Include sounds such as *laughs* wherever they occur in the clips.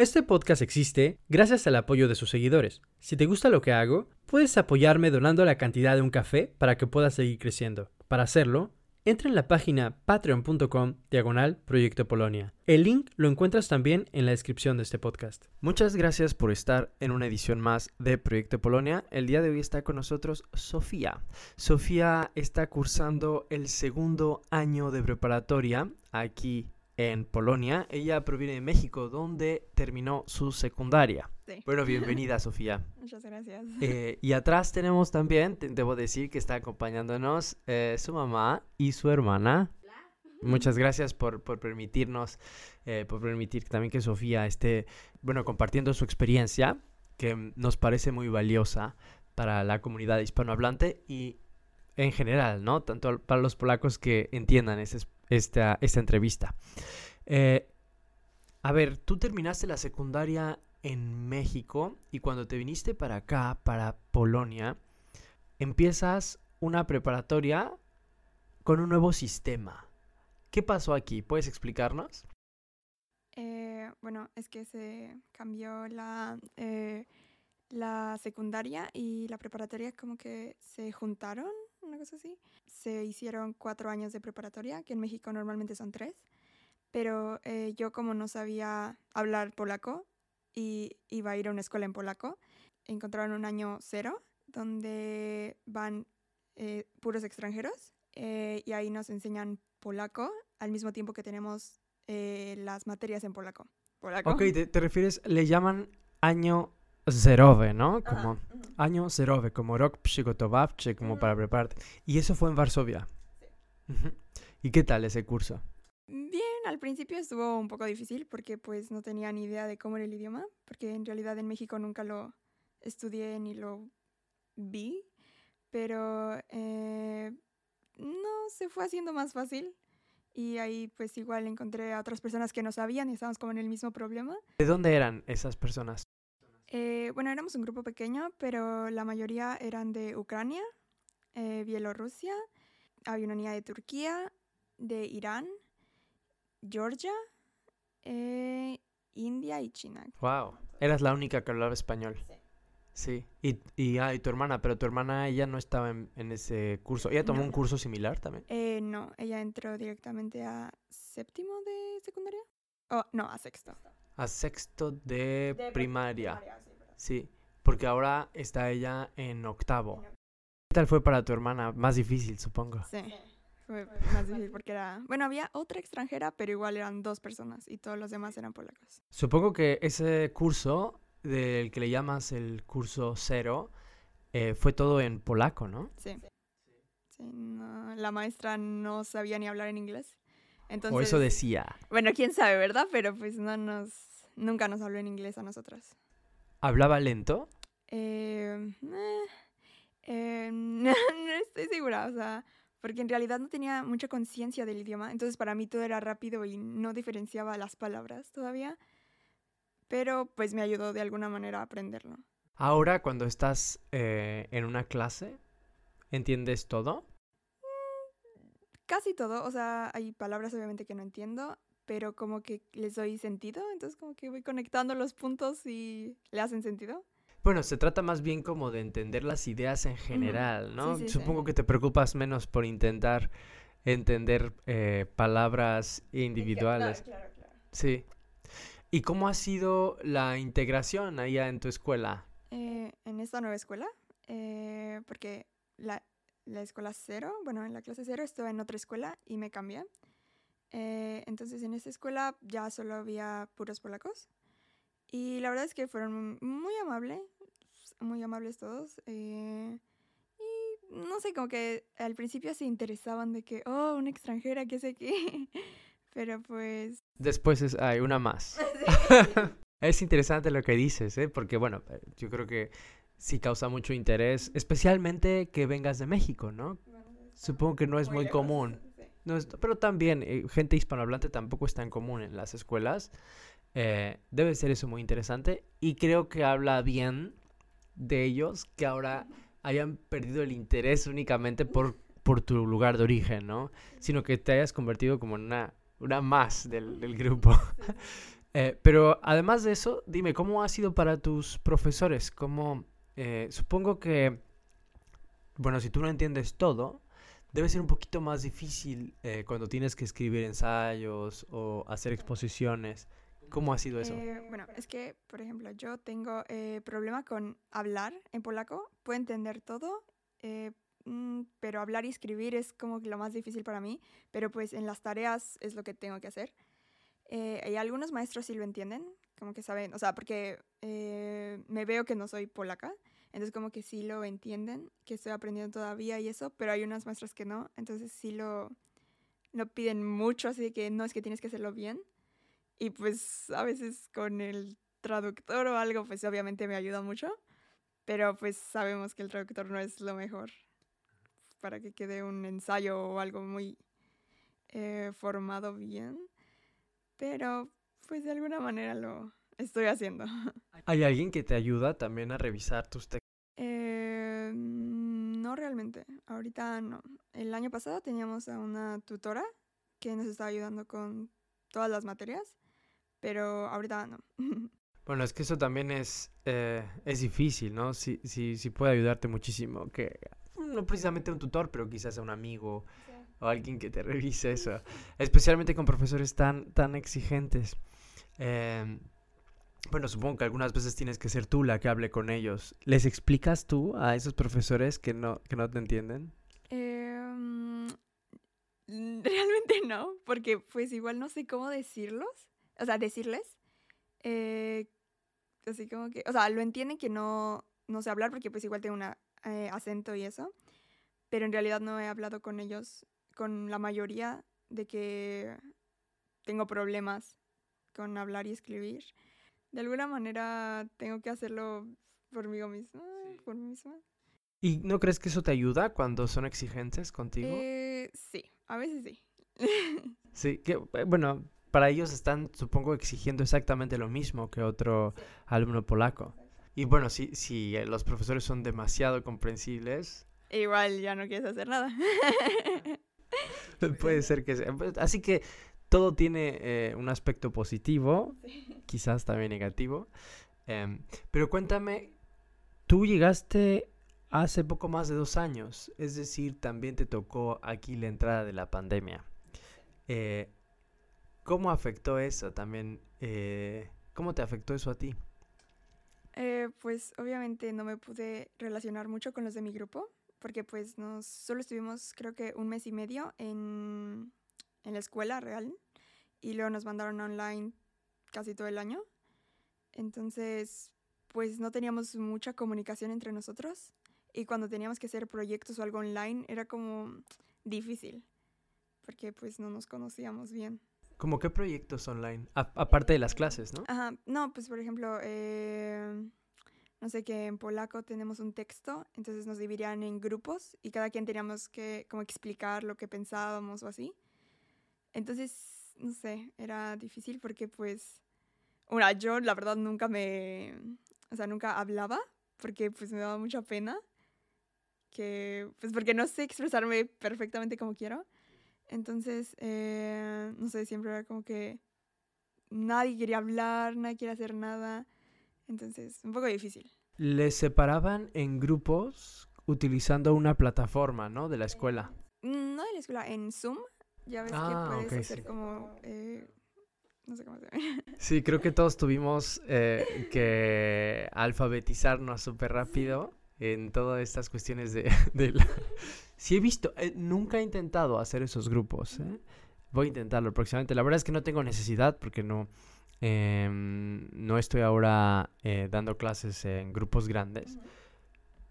Este podcast existe gracias al apoyo de sus seguidores. Si te gusta lo que hago, puedes apoyarme donando la cantidad de un café para que pueda seguir creciendo. Para hacerlo, entra en la página patreon.com diagonal Proyecto Polonia. El link lo encuentras también en la descripción de este podcast. Muchas gracias por estar en una edición más de Proyecto Polonia. El día de hoy está con nosotros Sofía. Sofía está cursando el segundo año de preparatoria aquí en Polonia. Ella proviene de México, donde terminó su secundaria. Sí. Bueno, *laughs* bienvenida, Sofía. Muchas gracias. Eh, y atrás tenemos también, te- debo decir que está acompañándonos eh, su mamá y su hermana. Muchas gracias por, por permitirnos, eh, por permitir también que Sofía esté, bueno, compartiendo su experiencia, que nos parece muy valiosa para la comunidad hispanohablante y en general, ¿no? Tanto para los polacos que entiendan ese es- esta, esta entrevista. Eh, a ver, tú terminaste la secundaria en México y cuando te viniste para acá, para Polonia, empiezas una preparatoria con un nuevo sistema. ¿Qué pasó aquí? ¿Puedes explicarnos? Eh, bueno, es que se cambió la, eh, la secundaria y la preparatoria como que se juntaron, una cosa así. Se hicieron cuatro años de preparatoria, que en México normalmente son tres. Pero eh, yo como no sabía hablar polaco y iba a ir a una escuela en polaco, encontraron un año cero donde van eh, puros extranjeros eh, y ahí nos enseñan polaco al mismo tiempo que tenemos eh, las materias en polaco. ¿Polaco? Ok, te, te refieres, le llaman año zerowe, ¿no? Ajá, Como año zerowe, como rok przygotowawczy, como para prepararte. Y eso fue en Varsovia. ¿Y qué tal ese curso? Bien, al principio estuvo un poco difícil porque pues no tenía ni idea de cómo era el idioma, porque en realidad en México nunca lo estudié ni lo vi, pero eh, no se fue haciendo más fácil y ahí pues igual encontré a otras personas que no sabían y estábamos como en el mismo problema. ¿De dónde eran esas personas? Eh, bueno, éramos un grupo pequeño, pero la mayoría eran de Ucrania, eh, Bielorrusia, había una niña de Turquía, de Irán, Georgia, eh, India y China. Wow, eras la única que hablaba español. Sí. Y, y, ah, y tu hermana, pero tu hermana, ella no estaba en, en ese curso. ¿Ella tomó No. un curso similar también? Eh, no, ella entró directamente a séptimo de secundaria. Oh, no, a sexto. A sexto de, primaria. Sí, porque ahora está ella en octavo. ¿Qué tal fue para tu hermana? Más difícil, supongo. Sí, fue más difícil porque era... Bueno, había otra extranjera, pero igual eran dos personas y todos los demás eran polacos. Supongo que ese curso del que le llamas el curso cero eh, fue todo en polaco, ¿no? Sí. Sí, no, la maestra no sabía ni hablar en inglés. Entonces, o eso decía. bueno, quién sabe, ¿verdad? Pero pues no nos, nunca nos habló en inglés a nosotras. ¿Hablaba lento? Eh, eh, eh, *laughs* no, no estoy segura, o sea, porque en realidad no tenía mucha conciencia del idioma, entonces para mí todo era rápido y no diferenciaba las palabras todavía, pero pues me ayudó de alguna manera a aprenderlo. Ahora, cuando estás eh, en una clase, ¿entiendes todo? Casi todo, o sea, hay palabras obviamente que no entiendo, pero como que les doy sentido, entonces como que voy conectando los puntos y le hacen sentido. Bueno, se trata más bien como de entender las ideas en general, ¿no? Sí, sí, sí. Supongo que te preocupas menos por intentar entender eh, palabras individuales. Claro, claro. Sí. ¿Y cómo ha sido la integración allá en tu escuela? Eh, en esta nueva escuela, eh, porque la, la escuela cero, bueno, en la clase cero estuve en otra escuela y me cambié. Eh, entonces en esta escuela ya solo había puros polacos. Y la verdad es que fueron muy amables, muy amables todos. eh, y no sé, como que al principio se interesaban de que, oh, una extranjera, qué sé qué. *laughs* Pero pues... Después es, hay una más. *laughs* *laughs* es interesante lo que dices, ¿eh? Porque, bueno, eh, yo creo que sí causa mucho interés, especialmente que vengas de México, ¿no? Supongo que no es muy común. No es- pero también, eh, gente hispanohablante tampoco es tan común en las escuelas. Eh, debe ser eso muy interesante. Y creo que habla bien de ellos que ahora hayan perdido el interés únicamente por, por tu lugar de origen, ¿no? Sino que te hayas convertido como en una, una más del, del grupo. *laughs* Eh, pero además de eso, dime, ¿cómo ha sido para tus profesores? ¿Cómo, eh, supongo que, bueno, si tú no entiendes todo, debe ser un poquito más difícil eh, cuando tienes que escribir ensayos o hacer exposiciones. ¿Cómo ha sido eso? Eh, bueno, es que, por ejemplo, yo tengo eh, problema con hablar en polaco. Puedo entender todo, eh, mm, pero hablar y escribir es como lo más difícil para mí. Pero pues en las tareas es lo que tengo que hacer. Eh, y algunos maestros sí lo entienden, como que saben, o sea, porque eh, me veo que no soy polaca. Entonces como que sí lo entienden, que estoy aprendiendo todavía y eso, pero hay unas maestras que no, entonces sí lo, lo piden mucho, así que no es que tienes que hacerlo bien. Y pues a veces con el traductor o algo, pues obviamente me ayuda mucho, pero pues sabemos que el traductor no es lo mejor para que quede un ensayo o algo muy eh, formado bien. Pero pues de alguna manera lo estoy haciendo. ¿Hay alguien que te ayuda también a revisar tus realmente, ahorita no. El año pasado teníamos a una tutora que nos estaba ayudando con todas las materias, pero ahorita no. *laughs* Bueno, es que eso también es, eh, es difícil, ¿no? Sí, sí, sí puede ayudarte muchísimo. Que no precisamente un tutor, pero quizás a un amigo o alguien que te revise eso. Especialmente con profesores tan, tan exigentes. Em, bueno, supongo que algunas veces tienes que ser tú la que hable con ellos. ¿Les explicas tú a esos profesores que no, que no te entienden? Em, *laughs* realmente no, porque pues igual no sé cómo decirlos, o sea, decirles. eh, así como que, o sea, lo entienden que no, no sé hablar porque pues igual tengo un acento y eso, pero en realidad no he hablado con ellos, con la mayoría de que tengo problemas con hablar y escribir. De alguna manera tengo que hacerlo por mí misma, por mí misma. ¿Y no crees que eso te ayuda cuando son exigentes contigo? Eh, sí, a veces sí. *laughs* Sí, que eh, bueno, para ellos están, supongo, exigiendo exactamente lo mismo que otro alumno polaco. Y bueno, si, si eh, los profesores son demasiado comprensibles, Igual ya no quieres hacer nada. *laughs* puede ser que sea. pues, Así que todo tiene eh, un aspecto positivo, quizás también negativo. Em, pero cuéntame, tú llegaste hace poco más de dos años, es decir, también te tocó aquí la entrada de la pandemia. Eh, ¿Cómo afectó eso también? eh, ¿Cómo te afectó eso a ti? Eh, pues obviamente no me pude relacionar mucho con los de mi grupo, porque pues nos solo estuvimos creo que un mes y medio en, en la escuela real y luego nos mandaron online casi todo el año. Entonces, pues no teníamos mucha comunicación entre nosotros y cuando teníamos que hacer proyectos o algo online era como difícil, porque pues no nos conocíamos bien. ¿Cómo qué proyectos online? A- aparte de las clases, ¿no? Ajá, no, pues por ejemplo, eh, no sé que en polaco tenemos un texto, entonces nos dividían en grupos y cada quien teníamos que como explicar lo que pensábamos o así. Entonces, no sé, era difícil porque pues, una, yo la verdad nunca me, o sea, nunca hablaba porque pues me daba mucha pena, que pues porque no sé expresarme perfectamente como quiero. Entonces, eh, no sé, siempre era como que nadie quería hablar, nadie quería hacer nada. Entonces, un poco difícil. Les separaban en grupos utilizando una plataforma, ¿no? De la escuela. Mm, No de la escuela, en Zoom. Ya ves Ah, que puedes ok, hacer sí. como. eh, no sé cómo se llama. *laughs* Sí, creo que todos tuvimos eh, que alfabetizarnos súper rápido en todas estas cuestiones de, *laughs* de la- Sí he visto, eh, nunca he intentado hacer esos grupos, ¿eh? Voy a intentarlo próximamente. La verdad es que no tengo necesidad porque no, em, no estoy ahora eh, dando clases en grupos grandes.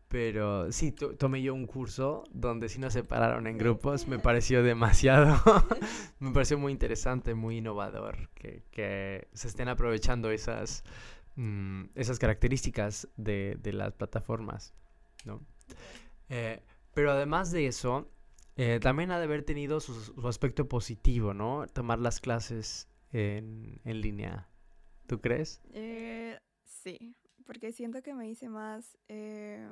Pero sí, to- tomé yo un curso donde sí nos separaron en grupos. Me pareció demasiado. *laughs* me pareció muy interesante, muy innovador. Que, que se estén aprovechando esas mm, esas características de, de las plataformas, ¿no? Eh, pero además de eso, eh, también ha de haber tenido su, su aspecto positivo, ¿no? Tomar las clases en, en línea. ¿Tú crees? Eh, sí, porque siento que me hice más... eh,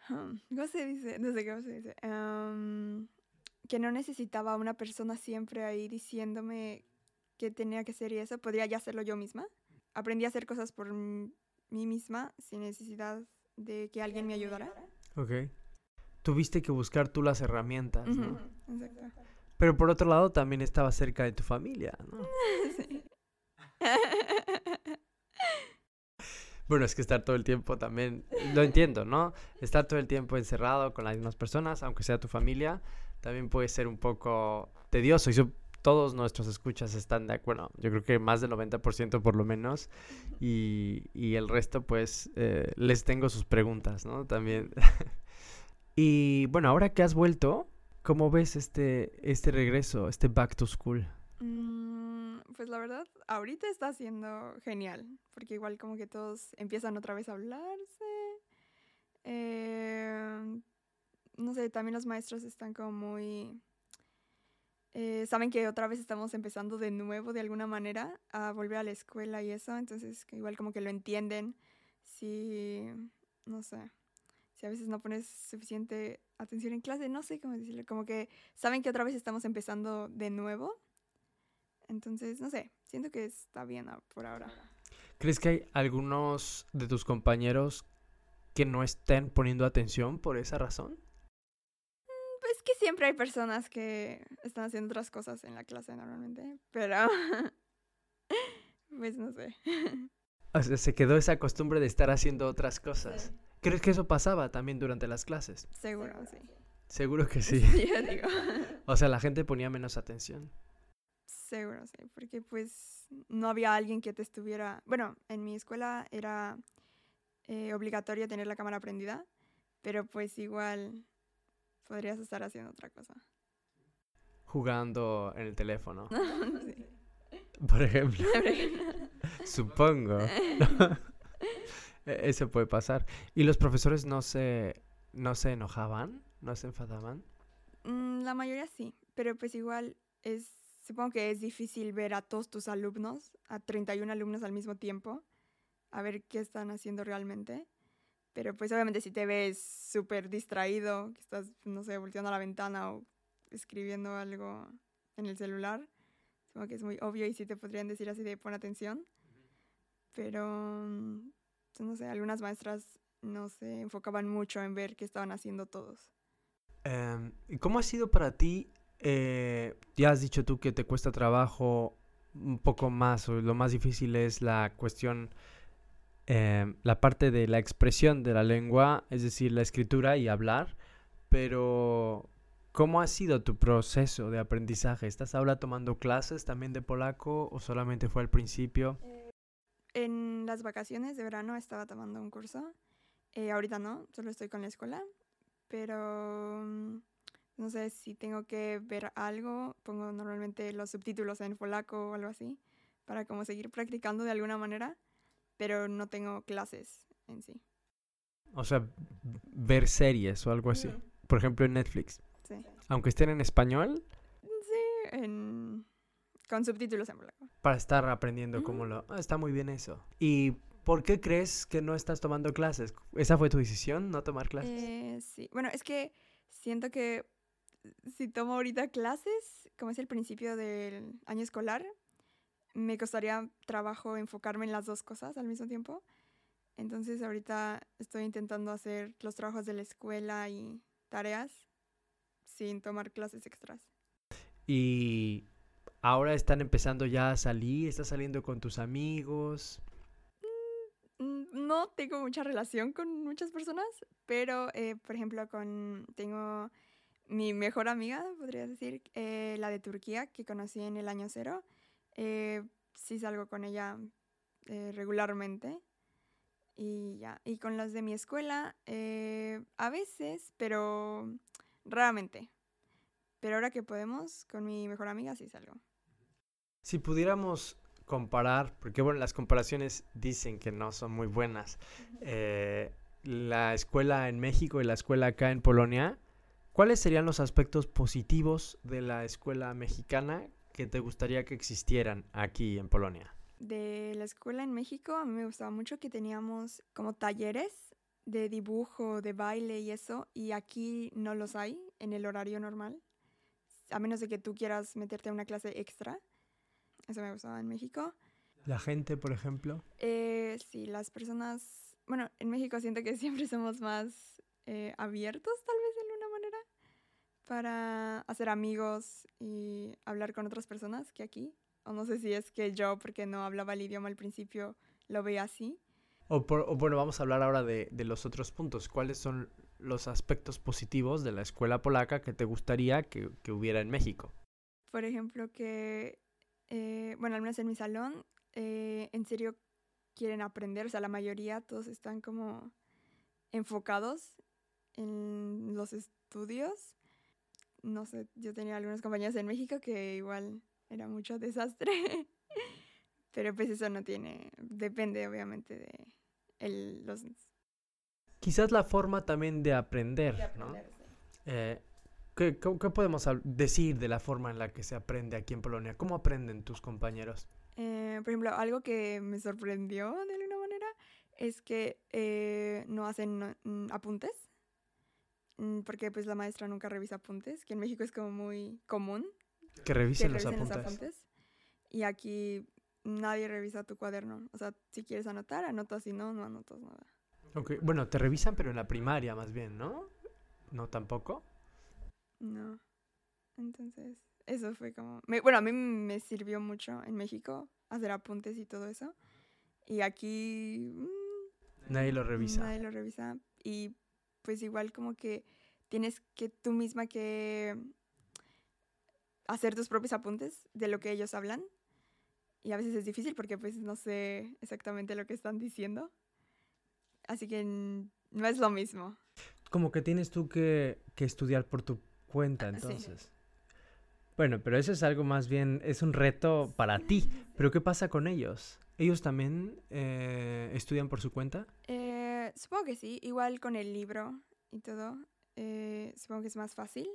*laughs* ¿Cómo se dice? No sé cómo se dice. Am, que no necesitaba a una persona siempre ahí diciéndome qué tenía que hacer y eso. Podría ya hacerlo yo misma. Aprendí a hacer cosas por mí misma sin necesidad de que alguien me ayudara. Ok. Tuviste que buscar tú las herramientas, ¿no? Exacto. Pero por otro lado también estaba cerca de tu familia, ¿no? *laughs* Sí. *laughs* Bueno, es que estar todo el tiempo también, lo entiendo, ¿no? Estar todo el tiempo encerrado con las mismas personas, aunque sea tu familia, también puede ser un poco tedioso. Y todos nuestros escuchas están de acuerdo, yo creo que más del 90% por lo menos, y, y el resto pues eh, les tengo sus preguntas, ¿no? También. *laughs* y bueno, ahora que has vuelto, ¿cómo ves este, este regreso, este back to school? Mm, Pues la verdad, ahorita está siendo genial, porque igual como que todos empiezan otra vez a hablarse. Eh, no sé, también los maestros están como muy... eh, saben que otra vez estamos empezando de nuevo de alguna manera a volver a la escuela y eso, entonces igual como que lo entienden. Si, no sé, si a veces no pones suficiente atención en clase, no sé cómo decirlo, como que saben que otra vez estamos empezando de nuevo. Entonces, no sé, siento que está bien a- por ahora. ¿Crees que hay algunos de tus compañeros que no estén poniendo atención por esa razón? Pues que siempre hay personas que están haciendo otras cosas en la clase normalmente, pero *laughs* pues no sé. *laughs* O sea, se quedó esa costumbre de estar haciendo otras cosas. ¿Crees que eso pasaba también durante las clases? Seguro, sí. Seguro que sí. *laughs* Yo digo. O sea, la gente ponía menos atención. Seguro, sí, porque pues no había alguien que te estuviera... Bueno, en mi escuela era eh, obligatorio tener la cámara prendida, pero pues igual podrías estar haciendo otra cosa. Jugando en el teléfono, *laughs* Sí. por ejemplo. *laughs* *laughs* Supongo. E- Eso puede pasar. ¿Y los profesores no se, no se enojaban? ¿No se enfadaban? Mm, La mayoría sí, pero pues igual es, supongo que es difícil ver a todos tus alumnos, a 31 alumnos al mismo tiempo, a ver qué están haciendo realmente. Pero pues obviamente si te ves súper distraído, que estás, no sé, volteando a la ventana o escribiendo algo en el celular, supongo que es muy obvio y sí te podrían decir así de pon atención. Pero, mm, pues, no sé, algunas maestras no se enfocaban mucho en ver qué estaban haciendo todos. Em, ¿y cómo ha sido para ti? Eh, ya has dicho tú que te cuesta trabajo un poco más, o lo más difícil es la cuestión, em, la parte de la expresión de la lengua, es decir, la escritura y hablar, pero ¿cómo ha sido tu proceso de aprendizaje? ¿Estás ahora tomando clases también de polaco o solamente fue al principio? En las vacaciones de verano estaba tomando un curso. Eh, ahorita no, solo estoy con la escuela. Pero mm, no sé si tengo que ver algo. Pongo normalmente los subtítulos en polaco o algo así. Para como seguir practicando de alguna manera. Pero no tengo clases en sí. O sea, ver series o algo así. Por ejemplo, en Netflix. Sí. Aunque estén en español, Sí, en- con subtítulos en polaco. para estar aprendiendo cómo lo... Ah, está muy bien eso. ¿Y por qué crees que no estás tomando clases? ¿Esa fue tu decisión, no tomar clases? Eh, sí, bueno, es que siento que si tomo ahorita clases, como es el principio del año escolar, me costaría trabajo enfocarme en las dos cosas al mismo tiempo. Entonces ahorita estoy intentando hacer los trabajos de la escuela y tareas sin tomar clases extras. Y ahora están empezando ya a salir, estás saliendo con tus amigos. Mm, No tengo mucha relación con muchas personas, pero eh, por ejemplo con tengo mi mejor amiga, podría decir, eh, la de Turquía, que conocí en el año cero. Eh, sí salgo con ella eh, regularmente. Y ya. Y con las de mi escuela, eh, a veces, pero raramente. Pero ahora que podemos, con mi mejor amiga sí salgo. Si pudiéramos comparar, porque bueno, las comparaciones dicen que no son muy buenas, eh, la escuela en México y la escuela acá en Polonia, ¿cuáles serían los aspectos positivos de la escuela mexicana que te gustaría que existieran aquí en Polonia? De la escuela en México, a mí me gustaba mucho que teníamos como talleres de dibujo, de baile y eso, y aquí no los hay en el horario normal, a menos de que tú quieras meterte a una clase extra. Eso me gustaba en México. La gente, por ejemplo. Eh, sí, las personas, bueno, en México siento que *laughs* siempre somos más eh, abiertos, tal vez de alguna manera, para hacer amigos y hablar con otras personas que aquí. O no sé si es que yo, porque no hablaba el idioma al principio, lo veía así. O, bueno, vamos a hablar ahora de, los otros puntos. ¿Cuáles son los aspectos positivos de la escuela polaca que te gustaría que, hubiera en México? Por ejemplo, que, eh, bueno, al menos en mi salón, eh, en serio quieren aprender, o sea, la mayoría, todos están como enfocados en los estudios. No sé, yo tenía algunas compañías en México que igual era mucho desastre. *laughs* Pero pues eso no tiene, depende obviamente de el, los... Quizás la forma también de aprender, ¿no? Eh, ¿qué, podemos decir de la forma en la que se aprende aquí en Polonia? ¿Cómo aprenden tus compañeros? Eh, por ejemplo, algo que me sorprendió de alguna manera es que eh, no hacen mm, apuntes, porque pues la maestra nunca revisa apuntes, que en México es como muy común. Que revisen, los, apuntes. Y aquí nadie revisa tu cuaderno. O sea, si quieres anotar, anotas, si no, no anotas nada. Ok, bueno, te revisan, pero en la primaria más bien, ¿no? ¿No tampoco? No. Entonces, eso fue como... bueno, a mí me sirvió mucho en México hacer apuntes y todo eso. Y aquí... Mm, nadie lo revisa. Nadie lo revisa. Y pues igual como que tienes que tú misma que hacer tus propios apuntes de lo que ellos hablan. Y a veces es difícil porque pues no sé exactamente lo que están diciendo. Así que no es lo mismo. Como que tienes tú que, que estudiar por tu cuenta entonces. Bueno, pero eso es algo más bien, es un reto para ti. Pero ¿qué pasa con ellos? ¿Ellos también eh, estudian por su cuenta? Eh, supongo que sí, igual con el libro y todo. Eh, supongo que es más fácil.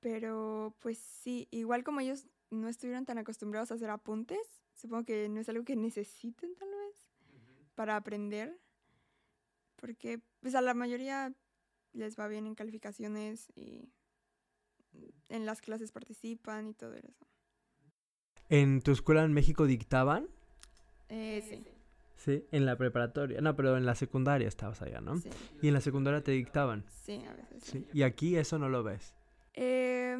Pero pues sí, igual como ellos no estuvieron tan acostumbrados a hacer apuntes, supongo que no es algo que necesiten tal vez para aprender, porque pues a la mayoría les va bien en calificaciones y en las clases participan y todo eso. ¿En tu escuela en México dictaban? Eh, sí. Sí, en la preparatoria. No, pero en la secundaria estabas allá, ¿no? Sí. ¿Y en la secundaria te dictaban? Sí, a veces. Sí. ¿Y aquí eso no lo ves? Eh,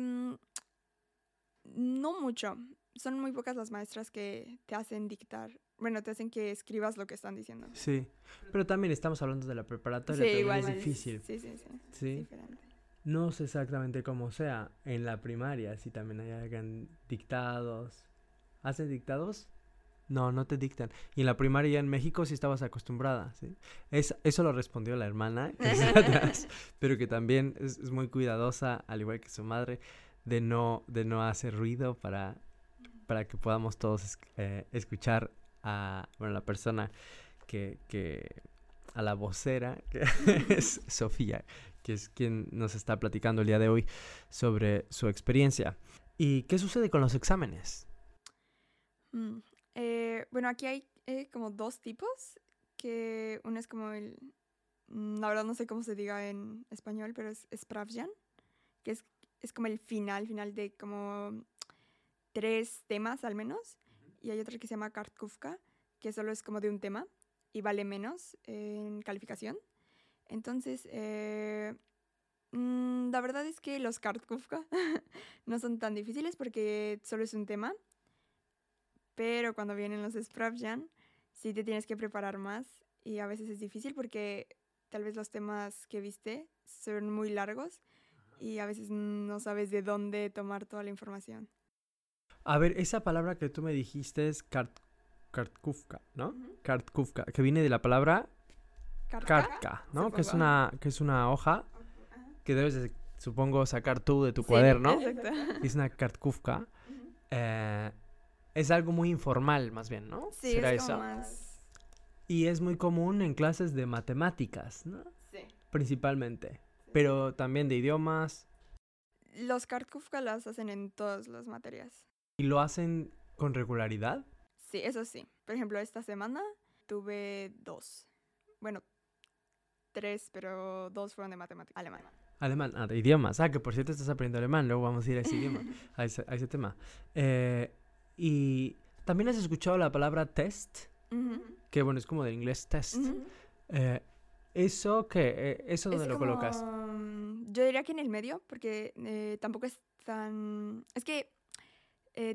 no mucho. Son muy pocas las maestras que te hacen dictar. Bueno, te hacen que escribas lo que están diciendo. Sí, pero también estamos hablando de la preparatoria, sí, igual, es difícil. Sí, sí, sí. ¿Sí? No sé exactamente cómo sea. En la primaria, si también hay dictados. ¿Hacen dictados? No, no te dictan. Y en la primaria en México sí estabas acostumbrada, ¿sí? Es, eso lo respondió la hermana, *laughs* pero que también es, es, muy cuidadosa, al igual que su madre de no, de no hacer ruido para, para que podamos todos eh, escuchar a bueno, la persona que, que, a la vocera, que *laughs* es Sofía, que es quien nos está platicando el día de hoy sobre su experiencia. ¿Y qué sucede con los exámenes? Eh, bueno, aquí hay eh, como dos tipos, que uno es como el, mm, la verdad no sé cómo se diga en español, pero es Spravjan, que es es como el final, final de como tres temas al menos. Y hay otra que se llama Kartkufka, que solo es como de un tema y vale menos en calificación. Entonces, eh, mm, la verdad es que los Kartkufka *laughs* no son tan difíciles porque solo es un tema. Pero cuando vienen los Spravjan, sí te tienes que preparar más y a veces es difícil porque tal vez los temas que viste son muy largos y a veces no sabes de dónde tomar toda la información. A ver, esa palabra que tú me dijiste es kart, kartkufka, ¿no? Kartkufka, que viene de la palabra kartka, ¿no? Que es una que es una hoja que debes supongo sacar tú de tu cuaderno. Exacto. Es una kartkufka. Eh, es algo muy informal, más bien, ¿no? Sí, ¿Será es como eso? más... Y es muy común en clases de matemáticas, ¿no? Sí. Principalmente. Pero también de idiomas. Los Kartkufka las hacen en todas las materias. ¿Y lo hacen con regularidad? Sí, eso sí. Por ejemplo, esta semana tuve dos. Bueno, tres, pero dos fueron de matemática. Alemán. Alemán, ah, de idiomas. Ah, que por cierto estás aprendiendo alemán, luego vamos a ir a ese idioma, *laughs* a ese, a ese tema. Eh, y también has escuchado la palabra test, que bueno, es como del inglés test. Eh, ¿Eso qué? Eh, ¿Eso dónde Es lo colocas? como, Yo diría que en el medio, porque eh, tampoco es tan... Es que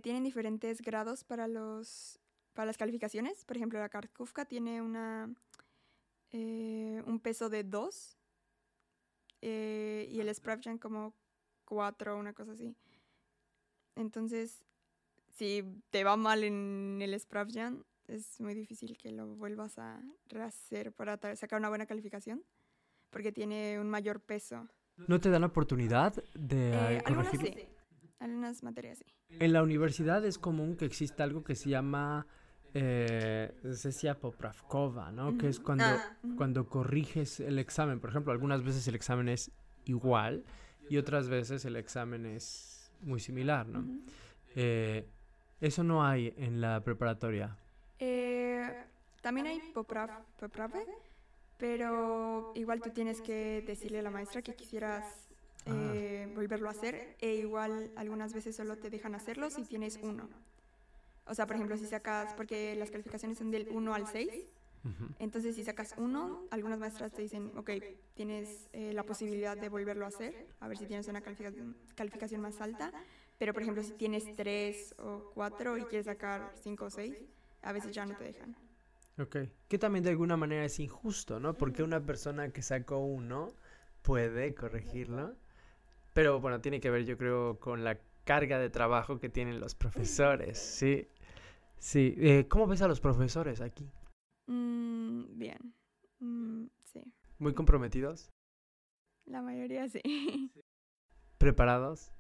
tienen diferentes grados para los para las calificaciones. Por ejemplo, la Kartkufka tiene una un peso de 2 y el Spravjan como 4, una cosa así. Entonces, si te va mal en el Spravjan, es muy difícil que lo vuelvas a rehacer para sacar una buena calificación, porque tiene un mayor peso. ¿No te dan oportunidad de Eh, algunas sí, algunas materias sí. En la universidad es común que exista algo que se llama eh, popravkova, ¿no? Que es cuando, Ah, cuando corriges el examen. Por ejemplo, algunas veces el examen es igual y otras veces el examen es muy similar, ¿no? Eh, eso no hay en la preparatoria. Eh, también hay poprav, poprave, pero igual tú tienes que decirle a la maestra que quisieras Ah. eh, volverlo a hacer e igual algunas veces solo te dejan hacerlo si tienes uno. O sea, por ejemplo, si sacas, porque las calificaciones son del 1 al 6, Ujú. entonces si sacas uno, algunas maestras te dicen, ok, tienes eh, la posibilidad de volverlo a hacer, a ver si tienes una calificación más alta, pero por ejemplo, si tienes 3 o 4 y quieres sacar 5 o 6, a veces ya no te dejan. Ok. Que también de alguna manera es injusto, ¿no? Porque una persona que sacó uno puede corregirlo. Pero bueno, tiene que ver, yo creo, con la carga de trabajo que tienen los profesores. Sí. Sí. Eh, ¿Cómo ves a los profesores aquí? Mm, bien. Mm, sí. ¿Muy comprometidos? La mayoría sí. ¿Preparados?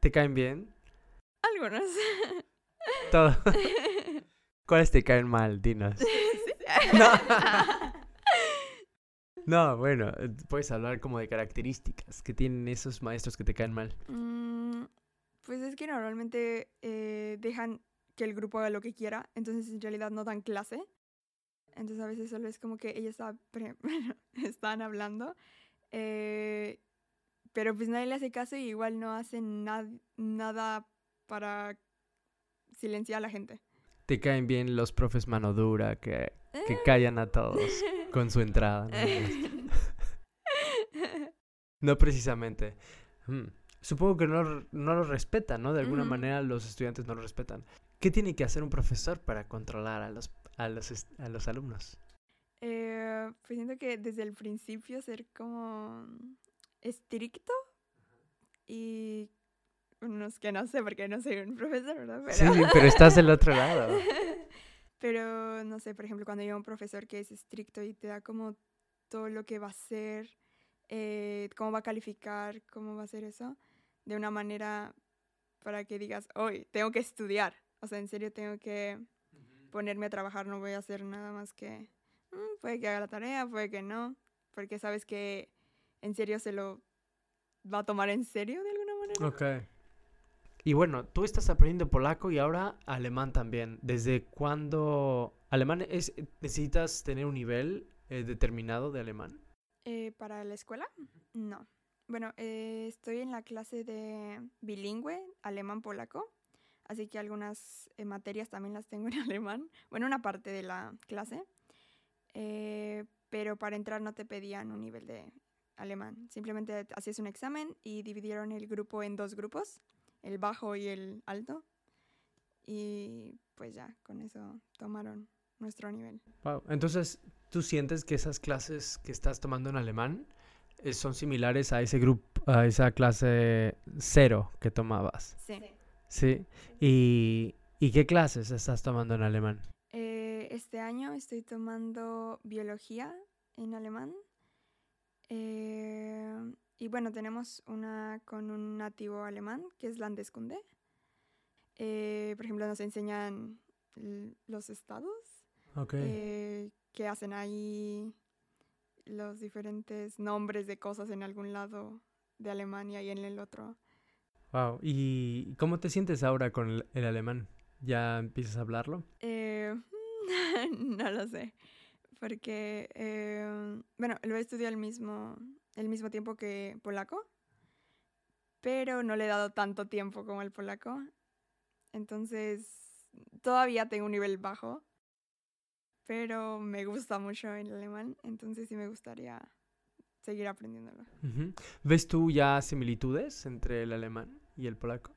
¿Te caen bien? Algunos. Todo. *laughs* ¿Cuáles te caen mal? Dinos. *laughs* No, bueno, eh, puedes hablar como de características que tienen esos maestros que te caen mal. Mm, pues es que normalmente eh, dejan que el grupo haga lo que quiera, entonces en realidad no dan clase. Entonces a veces solo es como que está- *laughs* pre- están hablando, eh, pero pues nadie le hace caso y igual no hacen na- nada para silenciar a la gente. Te caen bien los profes mano dura que, que Eh. callan a todos *laughs* con su entrada. ¿no? *laughs* No precisamente. Mm. Supongo que no, no lo respetan, ¿no? De alguna manera los estudiantes no lo respetan. ¿Qué tiene que hacer un profesor para controlar a los, a los, a los alumnos? Eh, pues siento que desde el principio ser como estricto y no es que no sé porque no soy un *laughs* profesor, ¿verdad? Sí, sí, pero estás del otro lado. *laughs* Pero no sé, por ejemplo, cuando llega un profesor que es estricto y te da como todo lo que va a hacer, eh, cómo va a calificar, cómo va a hacer eso, de una manera para que digas, hoy tengo que estudiar. O sea, en serio tengo que ponerme a trabajar, no voy a hacer nada más que, "Mm, puede que haga la tarea, puede que no, porque sabes que en serio se lo va a tomar en serio de alguna manera. Ok. Y bueno, tú estás aprendiendo polaco y ahora alemán también. ¿Desde cuándo? ¿Alemán es, necesitas tener un nivel eh, determinado de alemán? Eh, ¿Para la escuela? No. Bueno, eh, estoy en la clase de bilingüe, alemán-polaco, así que algunas eh, materias también las tengo *laughs* en alemán. Bueno, una parte de la clase, eh, pero para entrar no te pedían un nivel de alemán. Simplemente hacías un examen y dividieron el grupo en dos grupos, el bajo y el alto, y pues ya, con eso tomaron nuestro nivel. Wow. Entonces, ¿tú sientes que esas clases que estás tomando en alemán eh, son similares a ese grupo, a esa clase cero que tomabas? Sí. Sí. ¿Y, ¿y qué clases estás tomando en alemán? Eh, este año estoy tomando biología en alemán. Eh, y bueno, tenemos una con un nativo alemán, que es Landeskunde. Eh, por ejemplo, nos enseñan los estados, eh, qué hacen ahí, los diferentes nombres de cosas en algún lado de Alemania y en el otro. Wow. ¿Y cómo te sientes ahora con el, el alemán? ¿Ya empiezas a hablarlo? Eh, *laughs* no lo sé, porque, eh, bueno, lo he estudiado al mismo, el mismo tiempo que polaco, pero no le he dado tanto tiempo como el polaco. Entonces, todavía tengo un nivel bajo, pero me gusta mucho el alemán, entonces sí me gustaría seguir aprendiéndolo. ¿Ves tú ya similitudes entre el alemán y el polaco?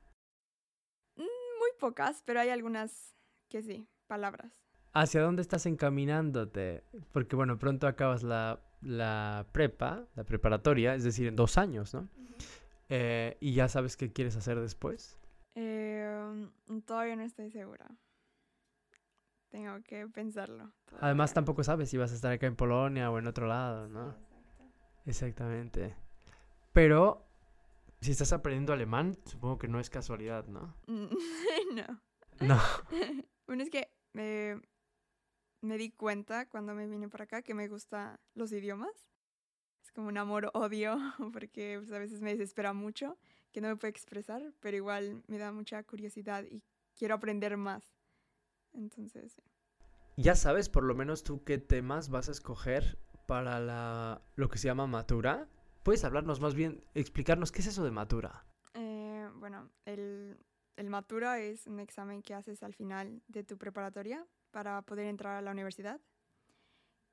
Muy pocas, pero hay algunas que sí, palabras. ¿Hacia dónde estás encaminándote? Porque bueno, pronto acabas la, la prepa, la preparatoria, es decir, en dos años, ¿no? Eh, y ya sabes qué quieres hacer después. Eh, todavía no estoy segura. Tengo que pensarlo. Además, tampoco sabes si vas a estar acá en Polonia o en otro lado, ¿no? Sí, exacto. Exactamente. Pero si estás aprendiendo alemán, supongo que no es casualidad, ¿no? *laughs* no. No. *laughs* Bueno, es que eh, me di cuenta cuando me vine para acá que me gustan los idiomas. Es como un amor-odio, *laughs* porque pues, a veces me desespera mucho que no me puedo expresar, pero igual me da mucha curiosidad y quiero aprender más. Entonces. Ya sabes por lo menos tú qué temas vas a escoger para la, lo que se llama matura. ¿Puedes hablarnos más bien, explicarnos qué es eso de matura? Eh, bueno, el, el Matura es un examen que haces al final de tu preparatoria para poder entrar a la universidad.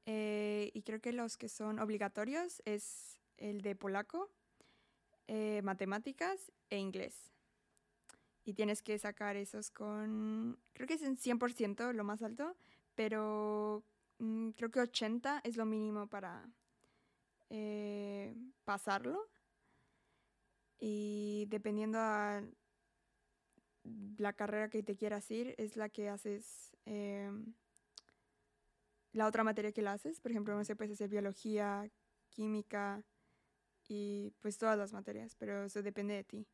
Eh, y creo que los que son obligatorios es el de polaco, eh, matemáticas e inglés. Y tienes que sacar esos con, creo que es en 100% lo más alto, pero mm, creo que 80 es lo mínimo para eh, pasarlo. Y dependiendo a la carrera que te quieras ir, es la que haces, em, la otra materia que la haces. Por ejemplo, no sé, puedes hacer biología, química y pues todas las materias, pero eso depende de ti.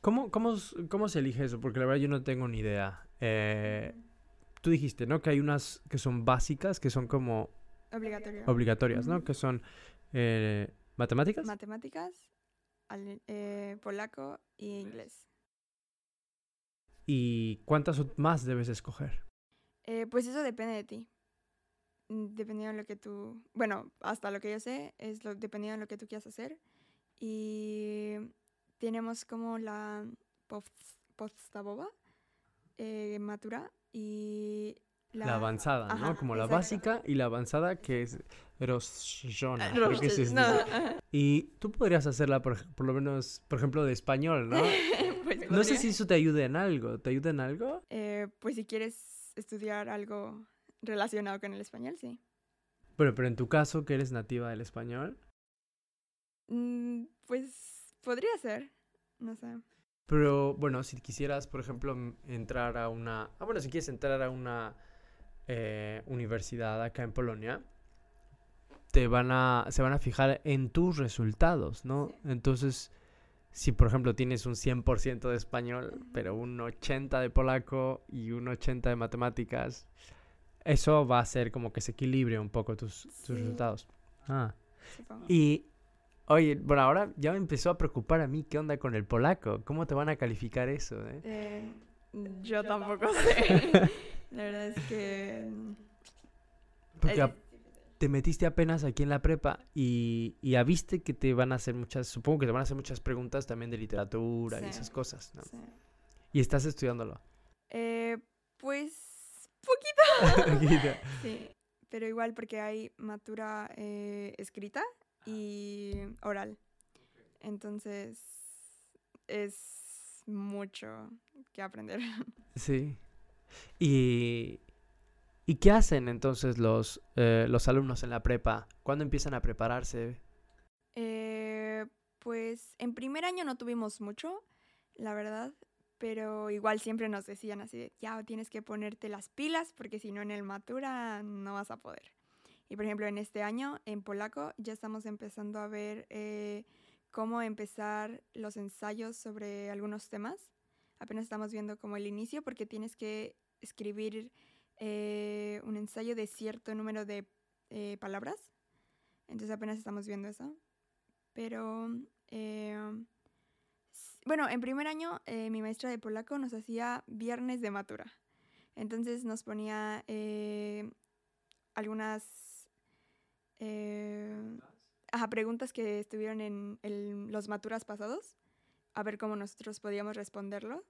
¿Cómo, cómo, cómo se elige eso? Porque la verdad yo no tengo ni idea. Eh, tú dijiste, ¿no? Que hay unas que son básicas, que son como obligatorias, ¿no? Que son eh, matemáticas. Matemáticas, eh, polaco y inglés. ¿Y cuántas más debes escoger? Eh, pues eso depende de ti. Mm, Dependiendo de lo que tú, bueno, hasta lo que yo sé, es lo, dependiendo de lo que tú quieras hacer. Y tenemos como la post- postavoba, eh, matura y la, La, avanzada, ¿no? Ajá, Como la exacto. básica y la avanzada que es Roshona. Ah, Roches, no. Y tú podrías hacerla, por, por lo menos, por ejemplo, de español, ¿no? *laughs* No sé si eso te ayude en algo. ¿Te ayuda en algo? Eh, pues si quieres estudiar algo relacionado con el español, sí. Bueno, pero en tu caso, que eres nativa del español. Mm, pues podría ser, no sé. Pero bueno, si quisieras, por ejemplo, entrar a una... Ah, bueno, si quieres entrar a una eh, universidad acá en Polonia, te van a, se van a fijar en tus resultados, ¿no? Sí. Entonces, si por ejemplo tienes un 100% de español, pero un 80% de polaco y un 80% de matemáticas, eso va a hacer como que se equilibre un poco tus, tus Sí. resultados. Ah. Y, oye, bueno, ahora ya me empezó a preocupar a mí qué onda con el polaco. ¿Cómo te van a calificar eso, eh? Eh, yo tampoco *laughs* sé. La verdad es que... Porque eh, te metiste apenas aquí en la prepa y, y ya viste que te van a hacer muchas, supongo que te van a hacer muchas preguntas también de literatura y esas cosas, ¿no? sí. Y estás estudiándolo. Eh, pues poquito. *laughs* Poquito. *laughs* Sí, pero igual porque hay matura eh, escrita y oral. Entonces es mucho que aprender. *laughs* sí. Y, ¿y qué hacen entonces los, eh, los alumnos en la prepa? ¿Cuándo empiezan a prepararse? Eh, pues en primer año no tuvimos mucho, la verdad, pero igual siempre nos decían así ya tienes que ponerte las pilas porque si no en el matura no vas a poder. Y por ejemplo en este año en polaco ya estamos empezando a ver eh, cómo empezar los ensayos sobre algunos temas, apenas estamos viendo como el inicio porque tienes que escribir eh, un ensayo de cierto número de eh, palabras. Entonces apenas estamos viendo eso. Pero, eh, bueno, en primer año mi maestra de polaco nos hacía viernes de matura. Entonces nos ponía algunas preguntas que estuvieron en los maturas pasados, a ver cómo nosotros podíamos responderlo.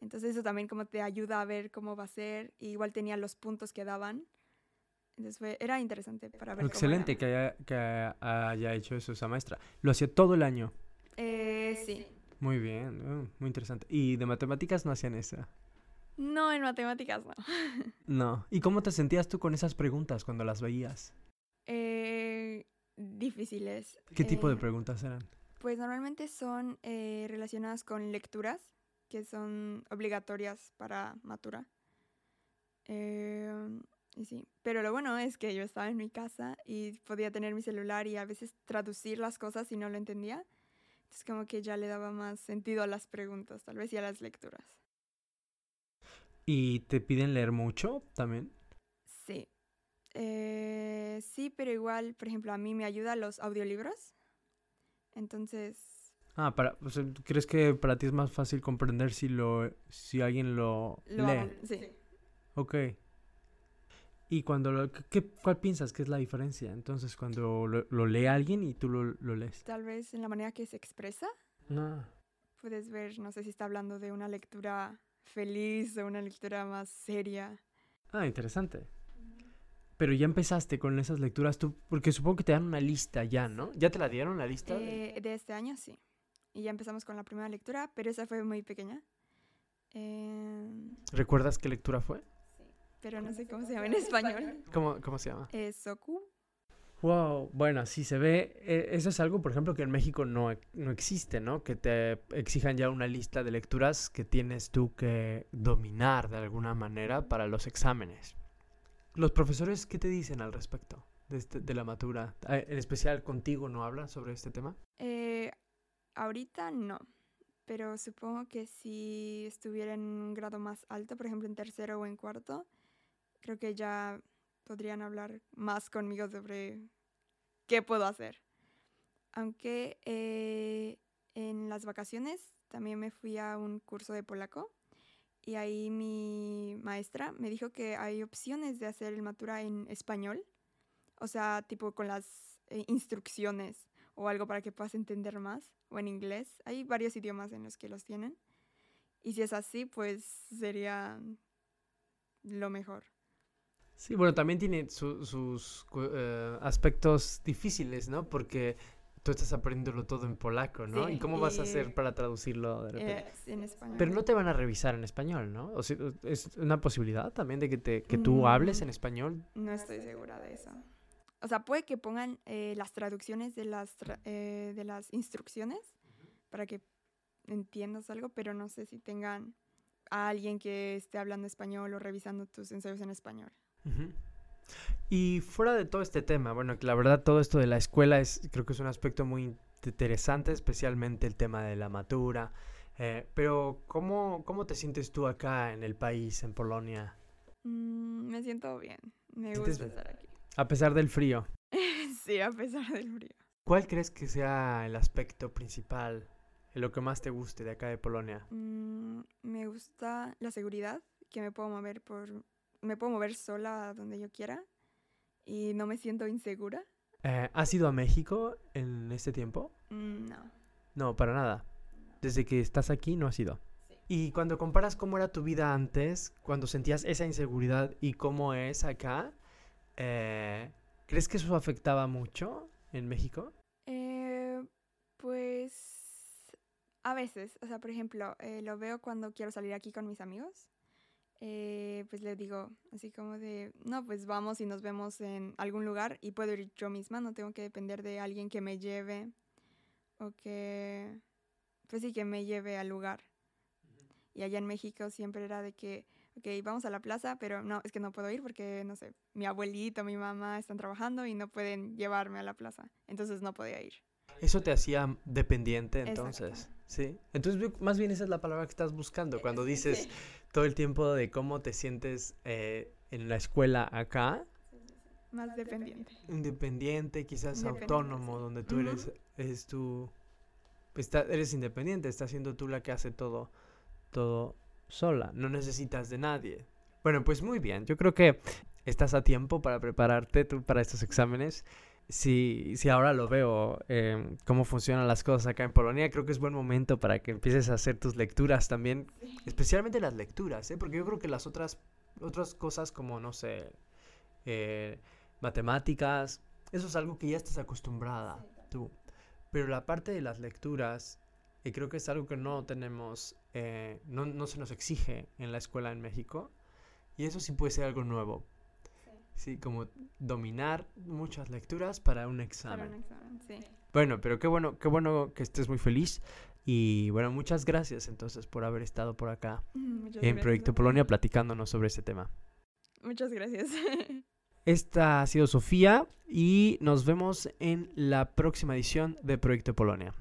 Entonces eso también como te ayuda a ver cómo va a ser. y igual tenía los puntos que daban. Entonces fue, era interesante para ver. cómo Excelente era. que haya, que haya hecho eso esa maestra. Lo hacía todo el año. Eh, sí. Muy bien, uh, muy interesante. ¿Y de matemáticas no hacían eso? No, en matemáticas no. *laughs* No. ¿Y cómo te sentías tú con esas preguntas cuando las veías? Eh, difíciles. ¿Qué tipo de Eh, preguntas eran? Pues normalmente son eh, relacionadas con lecturas, que son obligatorias para Matura. Eh, y sí, pero lo bueno es que yo estaba en mi casa y podía tener mi celular y a veces traducir las cosas si no lo entendía. Entonces como que ya le daba más sentido a las preguntas, tal vez y a las lecturas. ¿Y te piden leer mucho también? Sí. Eh, sí, pero igual, por ejemplo, a mí me ayuda los audiolibros. Entonces, Ah, para, o sea, ¿tú ¿crees que para ti es más fácil comprender si lo si alguien lo, lo lee? hago- sí. Ok. ¿Y cuando lo, qué- cuál piensas que es la diferencia? Entonces, cuando lo, lo lee alguien y tú lo, lo lees. Tal vez en la manera que se expresa. No. puedes ver, no sé si está hablando de una lectura feliz o una lectura más seria. Ah, interesante. Pero ya empezaste con esas lecturas tú, porque supongo que te dan una lista ya, ¿no? ¿Ya te la dieron la lista? Eh, de este año, sí. Y ya empezamos con la primera lectura, pero esa fue muy pequeña. Eh, ¿Recuerdas qué lectura fue? pero no sé cómo se llama en español. ¿Cómo, cómo se llama? Eh, Soku. Wow, bueno, sí se ve. eh, eso es algo, por ejemplo, que en México no, e- no existe, ¿no? Que te exijan ya una lista de lecturas que tienes tú que dominar de alguna manera para los exámenes. ¿Los profesores qué te dicen al respecto de, este- de la matura? Ah, En especial contigo, ¿no hablan sobre este tema? Eh, ahorita no, pero supongo que si estuviera en un grado más alto, por ejemplo en tercero o en cuarto, creo que ya podrían hablar más conmigo sobre qué puedo hacer. Aunque eh, en las vacaciones también me fui a un curso de polaco y ahí mi maestra me dijo que hay opciones de hacer el matura en español, o sea, tipo con las eh, instrucciones o algo para que puedas entender más, o en inglés. Hay varios idiomas en los que los tienen. Y si es así, pues sería lo mejor. Sí, bueno, también tiene su- sus eh, aspectos difíciles, ¿no? Porque tú estás aprendiéndolo todo en polaco, ¿no? Sí, ¿Y cómo vas a hacer para traducirlo de repente? En español. Pero no te van a revisar en español, ¿no? O sea, es una posibilidad también de que, te, que tú hables Mm. en español. No estoy segura de eso. O sea, puede que pongan eh, las traducciones de las, tra- eh, de las instrucciones para que entiendas algo, pero no sé si tengan a alguien que esté hablando español o revisando tus ensayos en español. Y fuera de todo este tema, bueno, que la verdad todo esto de la escuela es, creo que es un aspecto muy in- interesante, especialmente el tema de la matura. eh, pero, ¿cómo, ¿cómo te sientes tú acá en el país, en Polonia? Mm, me siento bien. Me ¿Sientes gusta estar aquí. A pesar del frío. *laughs* sí, a pesar del frío. ¿Cuál crees que sea el aspecto principal, lo que más te guste de acá de Polonia? Mm, me gusta la seguridad, que me puedo mover por me puedo mover sola a donde yo quiera y no me siento insegura. Eh, ¿Has ido a México en este tiempo? Mm, no. No, para nada. Desde que estás aquí no has ido. Y cuando comparas cómo era tu vida antes, cuando sentías esa inseguridad y cómo es acá, eh, ¿crees que eso afectaba mucho en México? Eh, pues a veces, o sea, por ejemplo, eh, lo veo cuando quiero salir aquí con mis amigos. eh, pues les digo así como de, no, pues vamos y nos vemos en algún lugar y puedo ir yo misma, no tengo que depender de alguien que me lleve o que, pues sí, que me lleve al lugar. Y allá en México siempre era de que, ok, vamos a la plaza, pero no, es que no puedo ir porque, no sé, mi abuelito, mi mamá están trabajando y no pueden llevarme a la plaza, entonces no podía ir. Eso te hacía dependiente entonces, ¿sí? Entonces más bien esa es la palabra que estás buscando cuando dices todo el tiempo de cómo te sientes eh, en la escuela acá. Más dependiente. Independiente, quizás autónomo, donde tú eres, eres tú, eres independiente, estás siendo tú la que hace todo, todo sola, no necesitas de nadie. Bueno, pues muy bien, yo creo que estás a tiempo para prepararte tú para estos exámenes. Si, si ahora lo veo, em, cómo funcionan las cosas acá en Polonia, creo que es buen momento para que empieces a hacer tus lecturas también, especialmente las lecturas, ¿eh? porque yo creo que las otras, otras cosas como, no sé, eh, matemáticas, eso es algo que ya estás acostumbrada tú. Pero la parte de las lecturas, y creo que es algo que no tenemos, eh, no, no se nos exige en la escuela en México, y eso sí puede ser algo nuevo. Sí, como dominar muchas lecturas para un examen. Para un examen, sí. Bueno, pero qué bueno, qué bueno que estés muy feliz. Y bueno, muchas gracias entonces por haber estado por acá *laughs* en Proyecto Polonia platicándonos sobre este tema. Muchas gracias. *laughs* Esta ha sido Sofía y nos vemos en la próxima edición de Proyecto Polonia.